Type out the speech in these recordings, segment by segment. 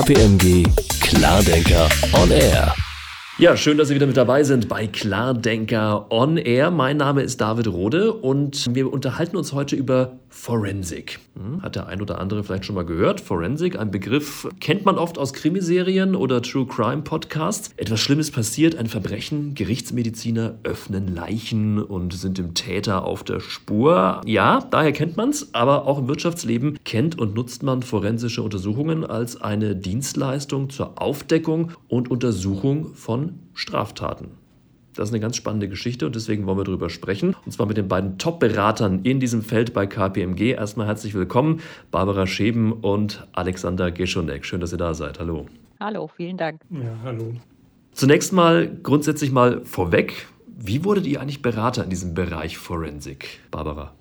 KPMG Klardenker on Air. Ja, schön, dass Sie wieder mit dabei sind bei Klardenker On Air. Mein Name ist David Rode und wir unterhalten uns heute über Forensik. Hm, hat der ein oder andere vielleicht schon mal gehört? Forensik, ein Begriff, kennt man oft aus Krimiserien oder True Crime Podcasts. Etwas Schlimmes passiert, ein Verbrechen, Gerichtsmediziner öffnen Leichen und sind dem Täter auf der Spur. Ja, daher kennt man es, aber auch im Wirtschaftsleben kennt und nutzt man forensische Untersuchungen als eine Dienstleistung zur Aufdeckung und Untersuchung von Straftaten. Das ist eine ganz spannende Geschichte und deswegen wollen wir darüber sprechen. Und zwar mit den beiden Top-Beratern in diesem Feld bei KPMG. Erstmal herzlich willkommen, Barbara Scheben und Alexander Geschonek. Schön, dass ihr da seid. Hallo. Hallo, vielen Dank. Ja, hallo. Zunächst mal grundsätzlich mal vorweg. Wie wurdet ihr eigentlich Berater in diesem Bereich Forensik, Barbara?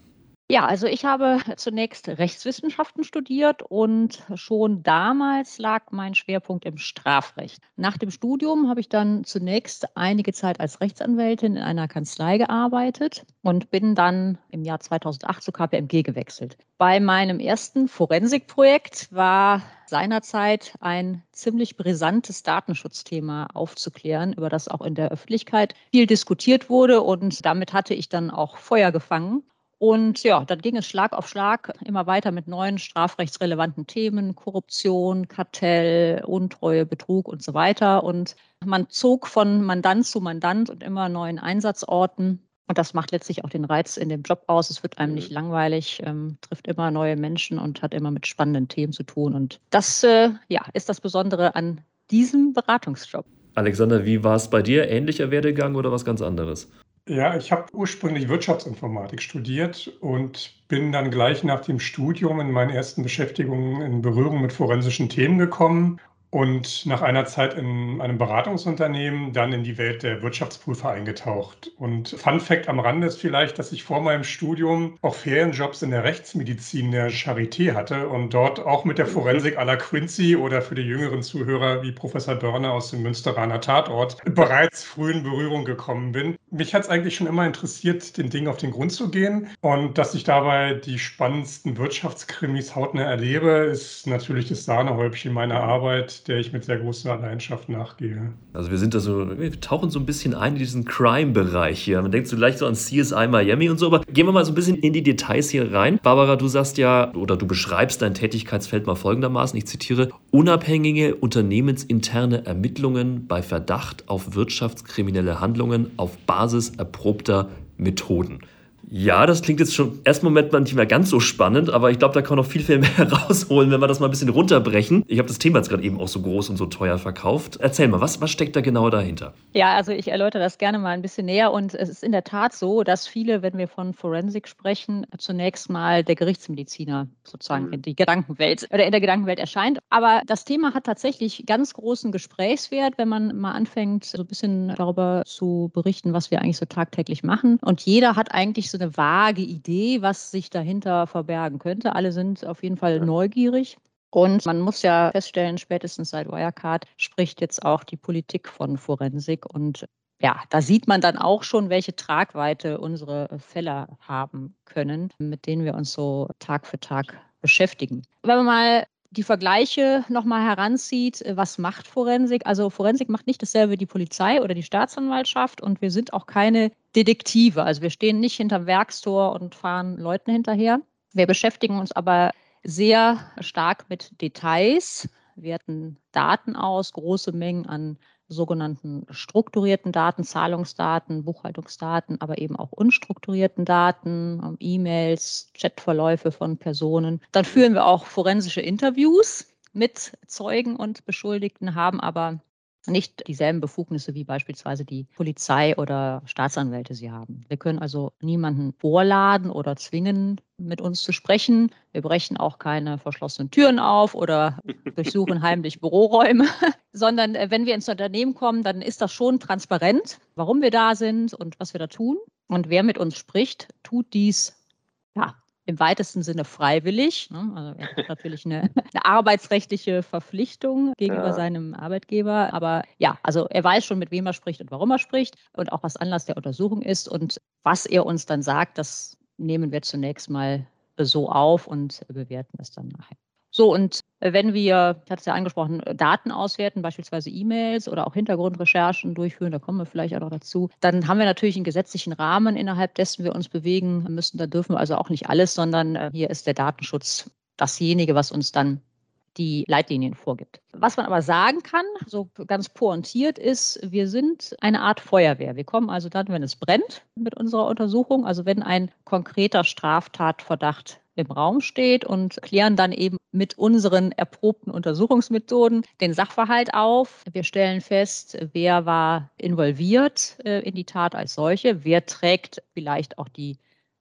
Ja, also ich habe zunächst Rechtswissenschaften studiert und schon damals lag mein Schwerpunkt im Strafrecht. Nach dem Studium habe ich dann zunächst einige Zeit als Rechtsanwältin in einer Kanzlei gearbeitet und bin dann im Jahr 2008 zu KPMG gewechselt. Bei meinem ersten Forensikprojekt war seinerzeit ein ziemlich brisantes Datenschutzthema aufzuklären, über das auch in der Öffentlichkeit viel diskutiert wurde und damit hatte ich dann auch Feuer gefangen und ja, dann ging es Schlag auf Schlag immer weiter mit neuen strafrechtsrelevanten Themen, Korruption, Kartell, Untreue, Betrug und so weiter. Und man zog von Mandant zu Mandant und immer neuen Einsatzorten. Und das macht letztlich auch den Reiz in dem Job aus. Es wird einem nicht langweilig, ähm, trifft immer neue Menschen und hat immer mit spannenden Themen zu tun. Und das äh, ja, ist das Besondere an diesem Beratungsjob. Alexander, wie war es bei dir? Ähnlicher Werdegang oder was ganz anderes? Ja, ich habe ursprünglich Wirtschaftsinformatik studiert und bin dann gleich nach dem Studium in meinen ersten Beschäftigungen in Berührung mit forensischen Themen gekommen und nach einer Zeit in einem Beratungsunternehmen dann in die Welt der Wirtschaftsprüfer eingetaucht. Und Fun Fact am Rande ist vielleicht, dass ich vor meinem Studium auch Ferienjobs in der Rechtsmedizin der Charité hatte und dort auch mit der Forensik à la Quincy oder für die jüngeren Zuhörer wie Professor Börner aus dem Münsteraner Tatort bereits früh in Berührung gekommen bin. Mich hat es eigentlich schon immer interessiert, den Dingen auf den Grund zu gehen und dass ich dabei die spannendsten Wirtschaftskrimis hautnah erlebe, ist natürlich das Sahnehäubchen meiner Arbeit der ich mit sehr großer Leidenschaft nachgehe. Also wir sind da so, wir tauchen so ein bisschen ein in diesen Crime-Bereich hier. Man denkt so leicht so an CSI Miami und so, aber gehen wir mal so ein bisschen in die Details hier rein. Barbara, du sagst ja, oder du beschreibst dein Tätigkeitsfeld mal folgendermaßen, ich zitiere, unabhängige unternehmensinterne Ermittlungen bei Verdacht auf wirtschaftskriminelle Handlungen auf Basis erprobter Methoden. Ja, das klingt jetzt schon erst Moment mal nicht mehr ganz so spannend, aber ich glaube, da kann man noch viel, viel mehr rausholen, wenn wir das mal ein bisschen runterbrechen. Ich habe das Thema jetzt gerade eben auch so groß und so teuer verkauft. Erzähl mal, was, was steckt da genau dahinter? Ja, also ich erläutere das gerne mal ein bisschen näher und es ist in der Tat so, dass viele, wenn wir von Forensik sprechen, zunächst mal der Gerichtsmediziner sozusagen mhm. in die Gedankenwelt oder in der Gedankenwelt erscheint. Aber das Thema hat tatsächlich ganz großen Gesprächswert, wenn man mal anfängt, so ein bisschen darüber zu berichten, was wir eigentlich so tagtäglich machen. Und jeder hat eigentlich so eine vage Idee, was sich dahinter verbergen könnte. Alle sind auf jeden Fall neugierig. Und man muss ja feststellen, spätestens seit Wirecard spricht jetzt auch die Politik von Forensik. Und ja, da sieht man dann auch schon, welche Tragweite unsere Fälle haben können, mit denen wir uns so Tag für Tag beschäftigen. Wenn man mal die Vergleiche nochmal heranzieht, äh, was macht Forensik? Also Forensik macht nicht dasselbe wie die Polizei oder die Staatsanwaltschaft und wir sind auch keine Detektive. Also wir stehen nicht hinterm Werkstor und fahren Leuten hinterher. Wir beschäftigen uns aber sehr stark mit Details, werten Daten aus, große Mengen an sogenannten strukturierten Daten, Zahlungsdaten, Buchhaltungsdaten, aber eben auch unstrukturierten Daten, ähm, E-Mails, Chatverläufe von Personen. Dann führen wir auch forensische Interviews mit Zeugen und Beschuldigten, haben aber nicht dieselben Befugnisse wie beispielsweise die Polizei oder Staatsanwälte sie haben. Wir können also niemanden vorladen oder zwingen, mit uns zu sprechen. Wir brechen auch keine verschlossenen Türen auf oder durchsuchen heimlich Büroräume, sondern äh, wenn wir ins Unternehmen kommen, dann ist das schon transparent, warum wir da sind und was wir da tun. Und wer mit uns spricht, tut dies ja, im weitesten Sinne freiwillig. Ne? Also er hat natürlich eine, eine arbeitsrechtliche Verpflichtung gegenüber ja. seinem Arbeitgeber. Aber ja, also er weiß schon, mit wem er spricht und warum er spricht und auch was Anlass der Untersuchung ist. Und was er uns dann sagt, das nehmen wir zunächst mal so auf und bewerten es dann nachher. So, und wenn wir, ich hatte es ja angesprochen, Daten auswerten, beispielsweise E-Mails oder auch Hintergrundrecherchen durchführen, da kommen wir vielleicht auch noch dazu, dann haben wir natürlich einen gesetzlichen Rahmen, innerhalb dessen wir uns bewegen müssen. Da dürfen wir also auch nicht alles, sondern äh, hier ist der Datenschutz dasjenige, was uns dann die Leitlinien vorgibt. Was man aber sagen kann, so ganz pointiert ist, wir sind eine Art Feuerwehr. Wir kommen also dann, wenn es brennt mit unserer Untersuchung, also wenn ein konkreter Straftatverdacht im Raum steht und klären dann eben mit unseren erprobten Untersuchungsmethoden den Sachverhalt auf. Wir stellen fest, wer war involviert äh, in die Tat als solche, wer trägt vielleicht auch die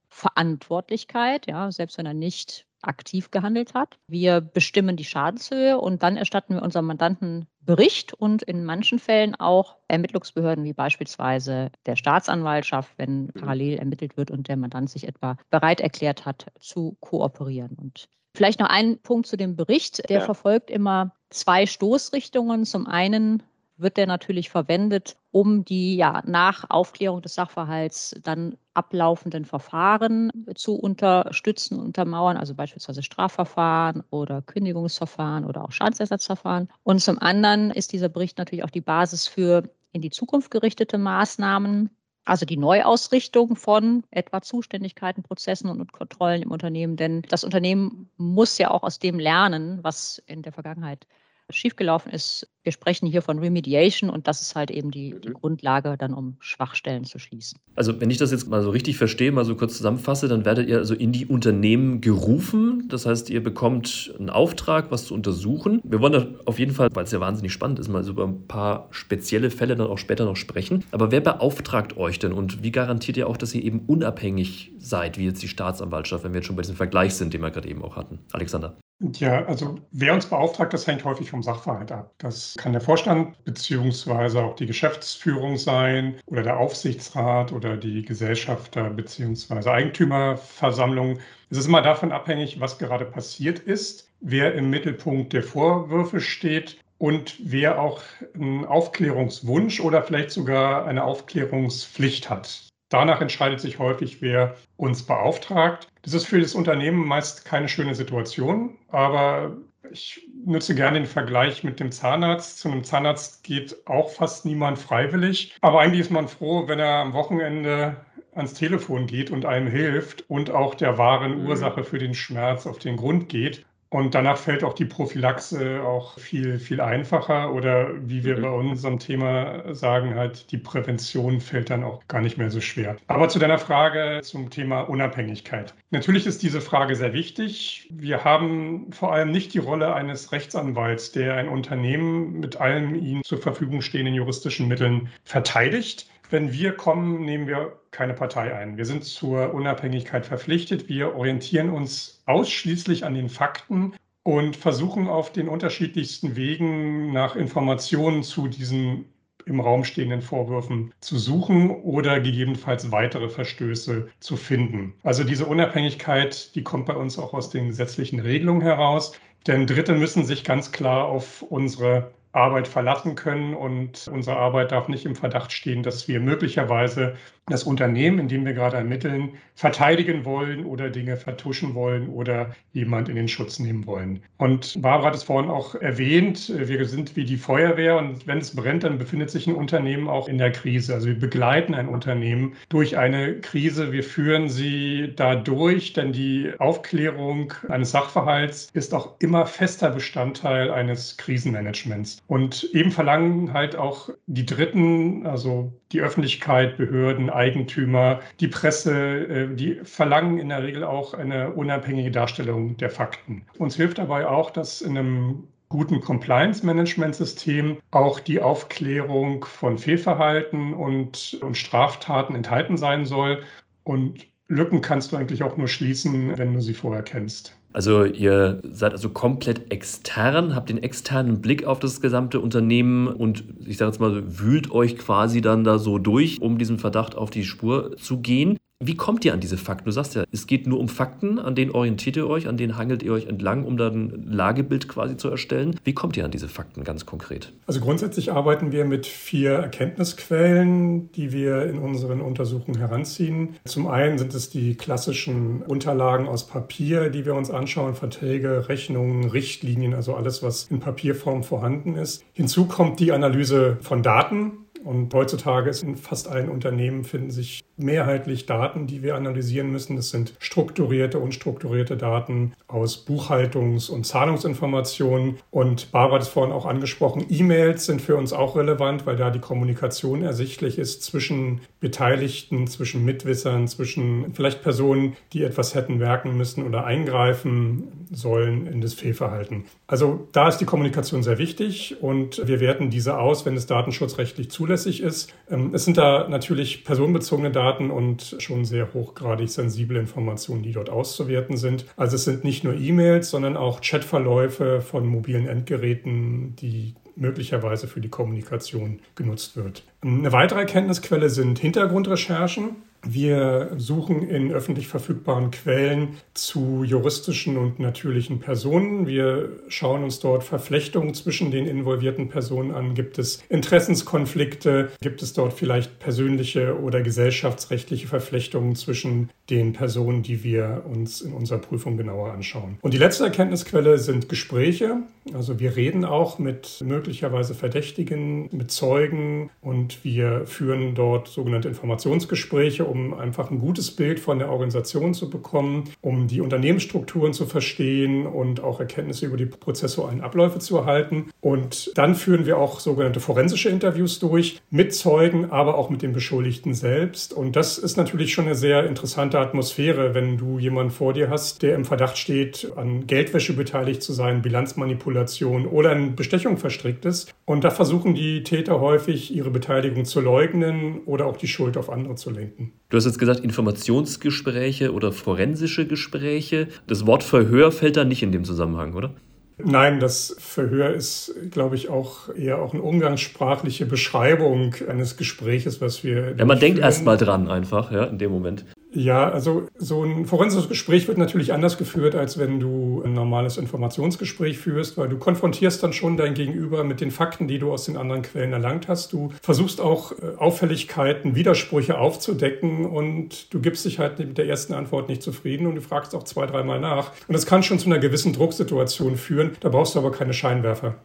Verantwortlichkeit, ja, selbst wenn er nicht aktiv gehandelt hat. Wir bestimmen die Schadenshöhe und dann erstatten wir unserem Mandanten Bericht und in manchen Fällen auch Ermittlungsbehörden wie beispielsweise der Staatsanwaltschaft, wenn mhm. parallel ermittelt wird und der Mandant sich etwa bereit erklärt hat zu kooperieren. Und vielleicht noch ein Punkt zu dem Bericht. Der ja. verfolgt immer zwei Stoßrichtungen. Zum einen wird der natürlich verwendet, um die ja nach Aufklärung des Sachverhalts dann ablaufenden Verfahren zu unterstützen untermauern, also beispielsweise Strafverfahren oder Kündigungsverfahren oder auch Schadensersatzverfahren. Und zum anderen ist dieser Bericht natürlich auch die Basis für in die Zukunft gerichtete Maßnahmen, also die Neuausrichtung von etwa Zuständigkeiten, Prozessen und Kontrollen im Unternehmen. Denn das Unternehmen muss ja auch aus dem lernen, was in der Vergangenheit schiefgelaufen ist. Wir sprechen hier von Remediation und das ist halt eben die, die, mhm. Grundlage, dann um Schwachstellen zu schließen. Also wenn ich das jetzt mal so richtig verstehe, mal so kurz zusammenfasse, dann werdet ihr also in die Unternehmen gerufen. Das heißt, ihr bekommt einen Auftrag, was zu untersuchen. Wir wollen da auf jeden Fall, weil es ja wahnsinnig spannend ist, mal so über ein paar spezielle Fälle dann auch später noch sprechen. Aber wer beauftragt euch denn und wie garantiert ihr auch, dass ihr eben unabhängig seid, wie jetzt die Staatsanwaltschaft, wenn wir jetzt schon bei diesem Vergleich sind, den wir gerade eben auch hatten? Alexander. Ja, also wer uns beauftragt, das hängt häufig vom Sachverhalt ab. Das kann der Vorstand beziehungsweise auch die Geschäftsführung sein oder der Aufsichtsrat oder die Gesellschafter beziehungsweise Eigentümerversammlung. Es ist immer davon abhängig, was gerade passiert ist, wer im Mittelpunkt der Vorwürfe steht und wer auch einen Aufklärungswunsch oder vielleicht sogar eine Aufklärungspflicht hat. Danach entscheidet sich häufig, wer uns beauftragt. Das ist für das Unternehmen meist keine schöne Situation, aber ich nutze gerne den Vergleich mit dem Zahnarzt. Zu einem Zahnarzt geht auch fast niemand freiwillig, aber eigentlich ist man froh, wenn er am Wochenende ans Telefon geht und einem hilft und auch der wahren mhm. Ursache für den Schmerz auf den Grund geht. Und danach fällt auch die Prophylaxe auch viel, viel einfacher oder wie wir mhm. bei unserem Thema sagen, halt die Prävention fällt dann auch gar nicht mehr so schwer. Aber zu deiner Frage zum Thema Unabhängigkeit. Natürlich ist diese Frage sehr wichtig. Wir haben vor allem nicht die Rolle eines Rechtsanwalts, der ein Unternehmen mit allen ihm zur Verfügung stehenden juristischen Mitteln verteidigt. Wenn wir kommen, nehmen wir keine Partei ein. Wir sind zur Unabhängigkeit verpflichtet. Wir orientieren uns ausschließlich an den Fakten und versuchen auf den unterschiedlichsten Wegen nach Informationen zu diesen im Raum stehenden Vorwürfen zu suchen oder gegebenenfalls weitere Verstöße zu finden. Also diese Unabhängigkeit, die kommt bei uns auch aus den gesetzlichen Regelungen heraus. Denn Dritte müssen sich ganz klar auf unsere Arbeit verlassen können und unsere Arbeit darf nicht im Verdacht stehen, dass wir möglicherweise das Unternehmen, in dem wir gerade ermitteln, verteidigen wollen oder Dinge vertuschen wollen oder jemand in den Schutz nehmen wollen. Und Barbara hat es vorhin auch erwähnt, wir sind wie die Feuerwehr und wenn es brennt, dann befindet sich ein Unternehmen auch in der Krise. Also wir begleiten ein Unternehmen durch eine Krise, wir führen sie da durch, denn die Aufklärung eines Sachverhalts ist auch immer fester Bestandteil eines Krisenmanagements. Und eben verlangen halt auch die Dritten, also die Öffentlichkeit, Behörden, Eigentümer, die Presse, äh, die verlangen in der Regel auch eine unabhängige Darstellung der Fakten. Uns hilft dabei auch, dass in einem guten Compliance-Management-System auch die Aufklärung von Fehlverhalten und, und Straftaten enthalten sein soll. Und Lücken kannst du eigentlich auch nur schließen, wenn du sie vorher kennst. Also ihr seid also komplett extern, habt den externen Blick auf das gesamte Unternehmen und ich sage jetzt mal, wühlt euch quasi dann da so durch, um diesem Verdacht auf die Spur zu gehen. Wie kommt ihr an diese Fakten? Du sagst ja, es geht nur um Fakten, an denen orientiert ihr euch, an denen hangelt ihr euch entlang, um dann ein Lagebild quasi zu erstellen. Wie kommt ihr an diese Fakten ganz konkret? Also grundsätzlich arbeiten wir mit vier Erkenntnisquellen, die wir in unseren Untersuchungen heranziehen. Zum einen sind es die klassischen Unterlagen aus Papier, die wir uns anschauen, Verträge, Rechnungen, Richtlinien, also alles, was in Papierform vorhanden ist. Hinzu kommt die Analyse von Daten, und heutzutage ist in fast allen Unternehmen finden sich mehrheitlich Daten, die wir analysieren müssen. Das sind strukturierte, unstrukturierte Daten aus Buchhaltungs- und Zahlungsinformationen. Und Barbara hat es vorhin auch angesprochen, E-Mails sind für uns auch relevant, weil da die Kommunikation ersichtlich ist zwischen Beteiligten, zwischen Mitwissern, zwischen vielleicht Personen, die etwas hätten merken müssen oder eingreifen sollen in das Fehlverhalten. Also da ist die Kommunikation sehr wichtig und wir werten diese aus, wenn es datenschutzrechtlich zulässig ist. Ähm, es sind da natürlich personenbezogene Daten, Daten und schon sehr hochgradig sensible Informationen, die dort auszuwerten sind. Also es sind nicht nur E-Mails, sondern auch Chatverläufe von mobilen Endgeräten, die möglicherweise für die Kommunikation genutzt wird. Eine weitere Erkenntnisquelle sind Hintergrundrecherchen. Wir suchen in öffentlich verfügbaren Quellen zu juristischen und natürlichen Personen. Wir schauen uns dort Verflechtungen zwischen den involvierten Personen an. Gibt es Interessenskonflikte? Gibt es dort vielleicht persönliche oder gesellschaftsrechtliche Verflechtungen zwischen den Personen, die wir uns in unserer Prüfung genauer anschauen? Und die letzte Erkenntnisquelle sind Gespräche. Also wir reden auch mit möglicherweise Verdächtigen, mit Zeugen und wir führen dort sogenannte Informationsgespräche um einfach ein gutes Bild von der Organisation zu bekommen, um die Unternehmensstrukturen zu verstehen und auch Erkenntnisse über die prozessualen Abläufe zu erhalten. Und dann führen wir auch sogenannte forensische Interviews durch mit Zeugen, aber auch mit den Beschuldigten selbst. Und das ist natürlich schon eine sehr interessante Atmosphäre, wenn du jemanden vor dir hast, der im Verdacht steht, an Geldwäsche beteiligt zu sein, Bilanzmanipulation oder in Bestechung verstrickt ist. Und da versuchen die Täter häufig, ihre Beteiligung zu leugnen oder auch die Schuld auf andere zu lenken. Du hast jetzt gesagt, Informationsgespräche oder forensische Gespräche. Das Wort Verhör fällt da nicht in dem Zusammenhang, oder? Nein, das Verhör ist, glaube ich, auch eher auch eine umgangssprachliche Beschreibung eines Gespräches, was wir. Ja, man denkt erst mal dran einfach, ja, in dem Moment. Ja, also so ein forensisches Gespräch wird natürlich anders geführt, als wenn du ein normales Informationsgespräch führst, weil du konfrontierst dann schon dein Gegenüber mit den Fakten, die du aus den anderen Quellen erlangt hast. Du versuchst auch äh, Auffälligkeiten, Widersprüche aufzudecken und du gibst dich halt mit der ersten Antwort nicht zufrieden und du fragst auch zwei, dreimal nach. Und das kann schon zu einer gewissen Drucksituation führen. Da brauchst du aber keine Scheinwerfer.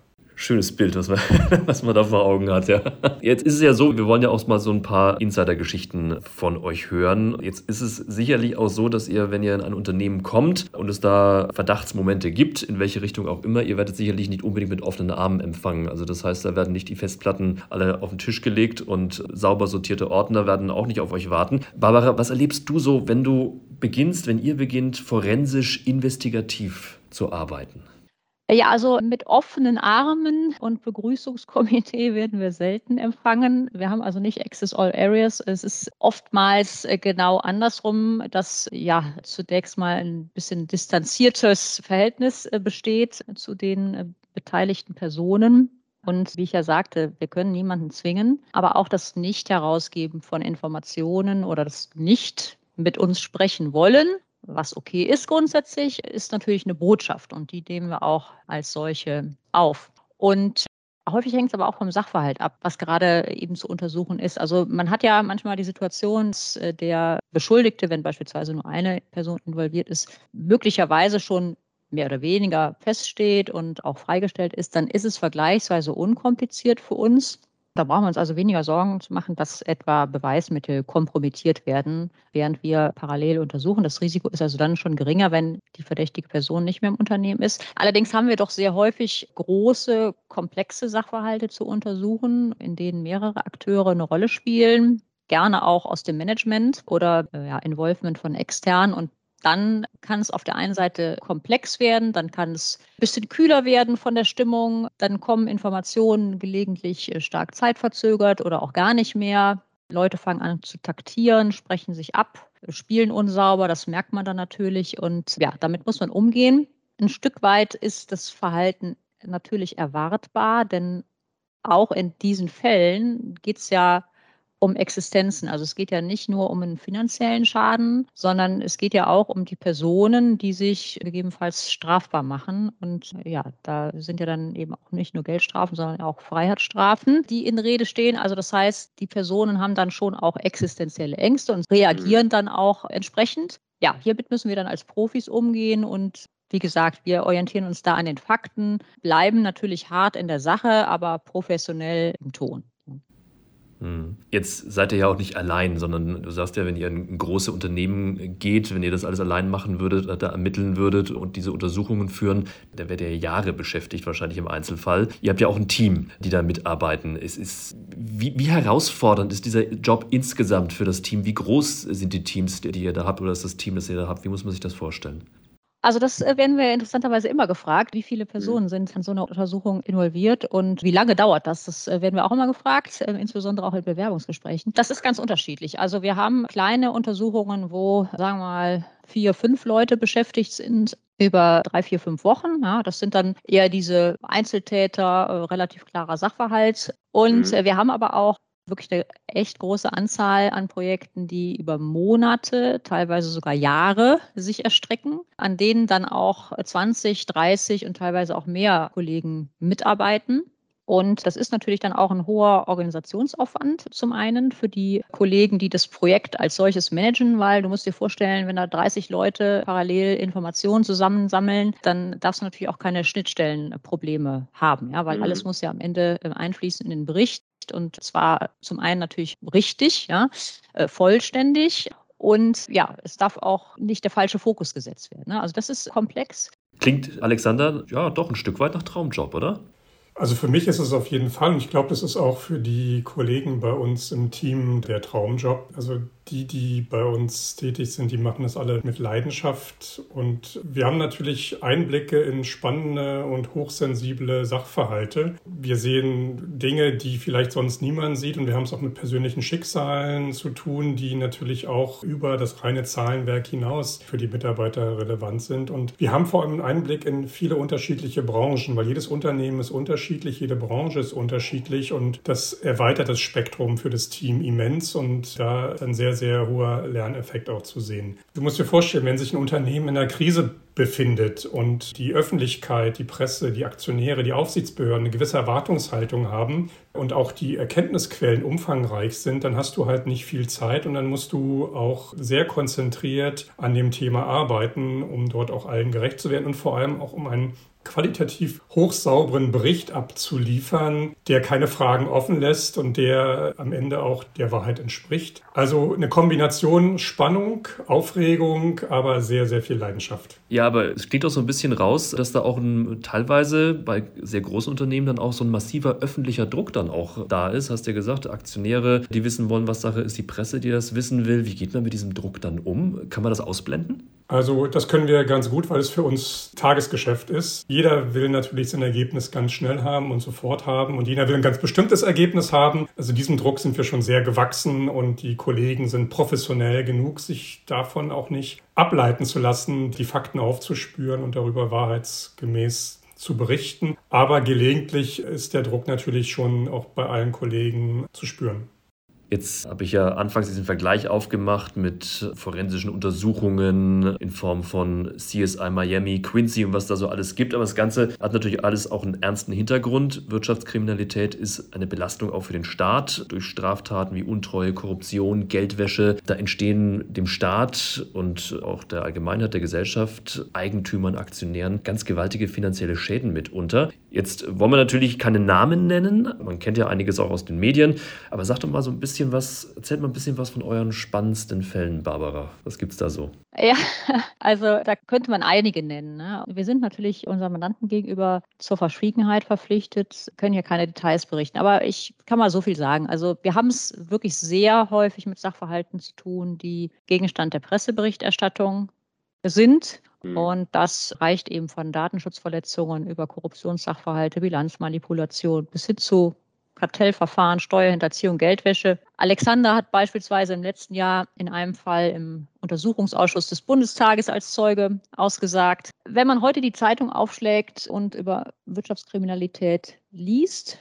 Schönes Bild, was man, was man da vor Augen hat, ja. Jetzt ist es ja so, wir wollen ja auch mal so ein paar Insider-Geschichten von euch hören. Jetzt ist es sicherlich auch so, dass ihr, wenn ihr in ein Unternehmen kommt und es da Verdachtsmomente gibt, in welche Richtung auch immer, ihr werdet sicherlich nicht unbedingt mit offenen Armen empfangen. Also das heißt, da werden nicht die Festplatten alle auf den Tisch gelegt und sauber sortierte Ordner werden auch nicht auf euch warten. Barbara, was erlebst du so, wenn du beginnst, wenn ihr beginnt, forensisch investigativ zu arbeiten? Ja, also mit offenen Armen und Begrüßungskomitee werden wir selten empfangen. Wir haben also nicht Access All Areas. Es ist oftmals äh, genau andersrum, dass ja zunächst mal ein bisschen distanziertes Verhältnis äh, besteht zu den äh, beteiligten Personen. Und wie ich ja sagte, wir können niemanden zwingen, aber auch das Nicht-Herausgeben von Informationen oder das Nicht mit uns sprechen wollen was okay ist grundsätzlich, ist natürlich eine Botschaft und die nehmen wir auch als solche auf. Und Häufig hängt es aber auch vom Sachverhalt ab, was gerade eben zu untersuchen ist. Also man hat ja manchmal die Situation, dass äh, der Beschuldigte, wenn beispielsweise nur eine Person involviert ist, möglicherweise schon mehr oder weniger feststeht und auch freigestellt ist, dann ist es vergleichsweise unkompliziert für uns, da brauchen wir uns also weniger Sorgen zu machen, dass etwa Beweismittel kompromittiert werden, während wir parallel untersuchen. Das Risiko ist also dann schon geringer, wenn die verdächtige Person nicht mehr im Unternehmen ist. Allerdings haben wir doch sehr häufig große, komplexe Sachverhalte zu untersuchen, in denen mehrere Akteure eine Rolle spielen gerne auch aus dem Management oder äh, ja, Involvement von extern. Und dann kann es auf der einen Seite komplex werden, dann kann es ein bisschen kühler werden von der Stimmung, dann kommen Informationen gelegentlich äh, stark zeitverzögert oder auch gar nicht mehr. Leute fangen an zu taktieren, sprechen sich ab, spielen unsauber, das merkt man dann natürlich und ja, damit muss man umgehen. Ein Stück weit ist das Verhalten natürlich erwartbar, denn auch in diesen Fällen geht es ja um Existenzen. Also es geht ja nicht nur um einen finanziellen Schaden, sondern es geht ja auch um die Personen, die sich gegebenenfalls strafbar machen. Und ja, da sind ja dann eben auch nicht nur Geldstrafen, sondern auch Freiheitsstrafen, die in Rede stehen. Also das heißt, die Personen haben dann schon auch existenzielle Ängste und reagieren dann auch entsprechend. Ja, hiermit müssen wir dann als Profis umgehen und wie gesagt, wir orientieren uns da an den Fakten, bleiben natürlich hart in der Sache, aber professionell im Ton. Hm. Jetzt seid ihr ja auch nicht allein, sondern du sagst ja, wenn ihr in große Unternehmen geht, wenn ihr das alles allein machen würdet, da ermitteln würdet und diese Untersuchungen führen, dann werdet ihr Jahre beschäftigt, wahrscheinlich im Einzelfall. Ihr habt ja auch ein Team, die da mitarbeiten. Es ist, wie, wie herausfordernd ist dieser Job insgesamt für das Team? Wie groß sind die Teams, die ihr da habt, oder ist das Team, das ihr da habt? Wie muss man sich das vorstellen? Also das äh, werden wir interessanterweise immer gefragt, wie viele Personen mhm. sind in so einer Untersuchung involviert und wie lange dauert das? Das äh, werden wir auch immer gefragt, äh, insbesondere auch in Bewerbungsgesprächen. Das ist ganz unterschiedlich. Also wir haben kleine Untersuchungen, wo, sagen wir mal, vier, fünf Leute beschäftigt sind über drei, vier, fünf Wochen. Ja, das sind dann eher diese Einzeltäter, relativ klarer Sachverhalt. Und mhm. wir haben aber auch wirklich eine echt große Anzahl an Projekten, die über Monate, teilweise sogar Jahre sich erstrecken, an denen dann auch 20, 30 und teilweise auch mehr Kollegen mitarbeiten. Und das ist natürlich dann auch ein hoher Organisationsaufwand zum einen für die Kollegen, die das Projekt als solches managen, weil du musst dir vorstellen, wenn da 30 Leute parallel Informationen zusammensammeln, dann darfst du natürlich auch keine Schnittstellenprobleme haben, ja, weil mhm. alles muss ja am Ende äh, einfließen in den Bericht und zwar zum einen natürlich richtig, ja, äh, vollständig und ja, es darf auch nicht der falsche Fokus gesetzt werden. Ne? Also das ist komplex. Klingt Alexander ja doch ein Stück weit nach Traumjob, oder? Also für mich ist es auf jeden Fall und ich glaube, das ist auch für die Kollegen bei uns im Team der Traumjob. Also die, die bei uns tätig sind, die machen das alle mit Leidenschaft. Und wir haben natürlich Einblicke in spannende und hochsensible Sachverhalte. Wir sehen Dinge, die vielleicht sonst niemand sieht. Und wir haben es auch mit persönlichen Schicksalen zu tun, die natürlich auch über das reine Zahlenwerk hinaus für die Mitarbeiter relevant sind. Und wir haben vor allem einen Einblick in viele unterschiedliche Branchen, weil jedes Unternehmen ist unterschiedlich, jede Branche ist unterschiedlich. Und das erweitert das Spektrum für das Team immens und da ein sehr sehr, hoher Lerneffekt auch zu sehen. Du musst dir vorstellen, wenn sich ein Unternehmen in einer Krise befindet und die Öffentlichkeit, die Presse, die Aktionäre, die Aufsichtsbehörden eine gewisse Erwartungshaltung haben und auch die Erkenntnisquellen umfangreich sind, dann hast du halt nicht viel Zeit und dann musst du auch sehr konzentriert an dem Thema arbeiten, um dort auch allen gerecht zu werden und vor allem auch um einen qualitativ hochsauberen Bericht abzuliefern, der keine Fragen offen lässt und der am Ende auch der Wahrheit entspricht. Also eine Kombination Spannung, Aufregung, aber sehr, sehr viel Leidenschaft. Ja, aber es steht auch so ein bisschen raus, dass da auch ein, teilweise bei sehr großen Unternehmen dann auch so ein massiver öffentlicher Druck dann auch da ist. Hast du ja gesagt, Aktionäre, die wissen wollen, was Sache ist, die Presse, die das wissen will. Wie geht man mit diesem Druck dann um? Kann man das ausblenden? Also das können wir ganz gut, weil es für uns Tagesgeschäft ist. Jeder will natürlich sein Ergebnis ganz schnell haben und sofort haben und jeder will ein ganz bestimmtes Ergebnis haben. Also diesem Druck sind wir schon sehr gewachsen und die Kollegen sind professionell genug, sich davon auch nicht ableiten zu lassen, die Fakten aufzuspüren und darüber wahrheitsgemäß zu berichten. Aber gelegentlich ist der Druck natürlich schon auch bei allen Kollegen zu spüren. Jetzt habe ich ja anfangs diesen Vergleich aufgemacht mit forensischen Untersuchungen in Form von CSI Miami, Quincy und was da so alles gibt. Aber das Ganze hat natürlich alles auch einen ernsten Hintergrund. Wirtschaftskriminalität ist eine Belastung auch für den Staat durch Straftaten wie Untreue, Korruption, Geldwäsche. Da entstehen dem Staat und auch der Allgemeinheit der Gesellschaft, Eigentümern, Aktionären ganz gewaltige finanzielle Schäden mitunter. Jetzt wollen wir natürlich keine Namen nennen. Man kennt ja einiges auch aus den Medien. Aber sag doch mal so ein bisschen was, erzählt mal ein bisschen was von euren spannendsten Fällen, Barbara. Was gibt es da so? Ja, also da könnte man einige nennen. Ne? Wir sind natürlich unseren Mandanten gegenüber zur Verschwiegenheit verpflichtet, können ja keine Details berichten. Aber ich kann mal so viel sagen. Also wir haben es wirklich sehr häufig mit Sachverhalten zu tun, die Gegenstand der Presseberichterstattung sind Mhm. Und das reicht eben von Datenschutzverletzungen über Korruptionssachverhalte, Bilanzmanipulation bis hin zu Kartellverfahren, Steuerhinterziehung, Geldwäsche. Alexander hat beispielsweise im letzten Jahr in einem Fall im Untersuchungsausschuss des Bundestages als Zeuge ausgesagt. Wenn man heute die Zeitung aufschlägt und über Wirtschaftskriminalität liest,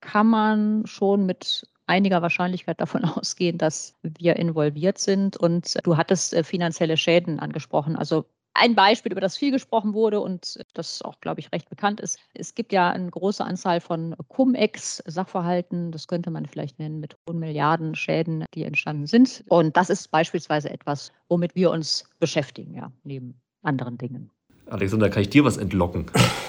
kann man schon mit einiger Wahrscheinlichkeit davon ausgehen, dass wir involviert sind. Und du hattest äh, finanzielle Schäden angesprochen. Also ein Beispiel, über das viel gesprochen wurde und das auch, glaube ich, recht bekannt ist. Es gibt ja eine große Anzahl von Cum-Ex-Sachverhalten, das könnte man vielleicht nennen, mit hohen Milliarden Schäden, die entstanden sind. Und das ist beispielsweise etwas, womit wir uns beschäftigen, ja, neben anderen Dingen. Alexander, kann ich dir was entlocken?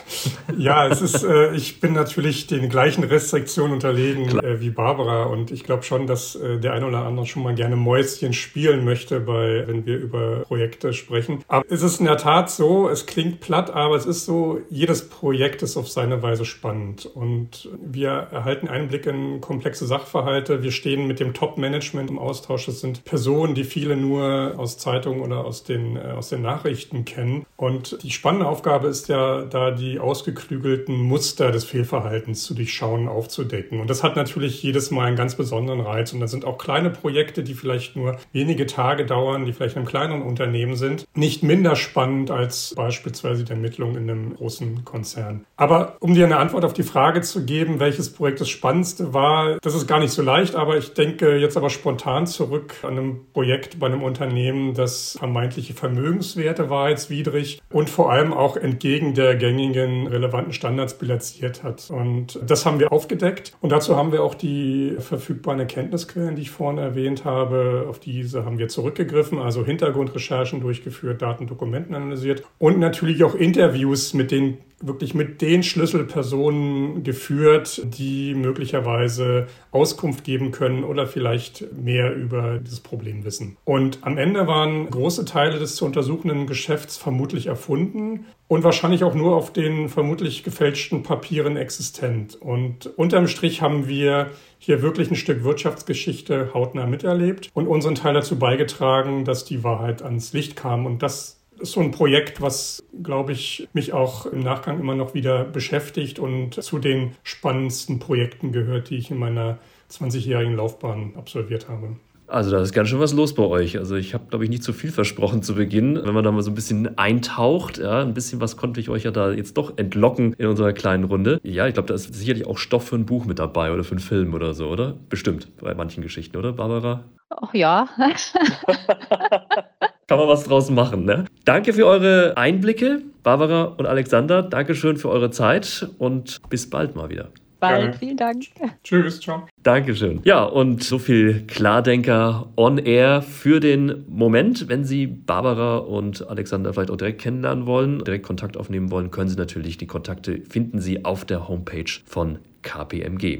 ja, es ist, äh, ich bin natürlich den gleichen Restriktionen unterlegen äh, wie Barbara und ich glaube schon, dass äh, der eine oder andere schon mal gerne Mäuschen spielen möchte, bei, wenn wir über Projekte sprechen. Aber es ist in der Tat so, es klingt platt, aber es ist so, jedes Projekt ist auf seine Weise spannend und wir erhalten Einblick in komplexe Sachverhalte. Wir stehen mit dem Top-Management im Austausch. Das sind Personen, die viele nur aus Zeitungen oder aus den, äh, aus den Nachrichten kennen und die spannende Aufgabe ist ja, da die ausgeklügelten Muster des Fehlverhaltens zu durchschauen, aufzudecken. Und das hat natürlich jedes Mal einen ganz besonderen Reiz. Und da sind auch kleine Projekte, die vielleicht nur wenige Tage dauern, die vielleicht in einem kleineren Unternehmen sind, nicht minder spannend als beispielsweise die Ermittlung in einem großen Konzern. Aber um dir eine Antwort auf die Frage zu geben, welches Projekt das spannendste war, das ist gar nicht so leicht. Aber ich denke jetzt aber spontan zurück an einem Projekt bei einem Unternehmen, das vermeintliche Vermögenswerte wahrheitswidrig und vor allem auch entgegen der gängigen relevanten Standards bilanziert hat. Und das haben wir aufgedeckt. Und dazu haben wir auch die verfügbaren Erkenntnisquellen, die ich vorhin erwähnt habe, auf diese haben wir zurückgegriffen, also Hintergrundrecherchen durchgeführt, Daten, Dokumenten analysiert und natürlich auch Interviews mit den wirklich mit den Schlüsselpersonen geführt, die möglicherweise Auskunft geben können oder vielleicht mehr über dieses Problem wissen. Und am Ende waren große Teile des zu untersuchenden Geschäfts vermutlich erfunden und wahrscheinlich auch nur auf den vermutlich gefälschten Papieren existent. Und unterm Strich haben wir hier wirklich ein Stück Wirtschaftsgeschichte hautnah miterlebt und unseren Teil dazu beigetragen, dass die Wahrheit ans Licht kam. Und das ist so ein Projekt, was, glaube ich, mich auch im Nachgang immer noch wieder beschäftigt und zu den spannendsten Projekten gehört, die ich in meiner 20-jährigen Laufbahn absolviert habe. Also da ist ganz schön was los bei euch. Also ich habe, glaube ich, nicht zu viel versprochen zu Beginn. Wenn man da mal so ein bisschen eintaucht, ja, ein bisschen was konnte ich euch ja da jetzt doch entlocken in unserer kleinen Runde. Ja, ich glaube, da ist sicherlich auch Stoff für ein Buch mit dabei oder für einen Film oder so, oder? Bestimmt bei manchen Geschichten, oder, Barbara? Ach ja. Kann man was draus machen, ne? Danke für eure Einblicke, Barbara und Alexander. Dankeschön für eure Zeit und bis bald mal wieder. Bald, Gerne. vielen Dank. Tschüss, ciao. Dankeschön. Ja, und so viel Klardenker on air für den Moment. Wenn Sie Barbara und Alexander vielleicht auch direkt kennenlernen wollen, direkt Kontakt aufnehmen wollen, können Sie natürlich die Kontakte finden Sie auf der Homepage von KPMG.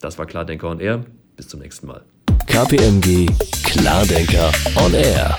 Das war Klardenker on air. Bis zum nächsten Mal. KPMG Klardenker on air.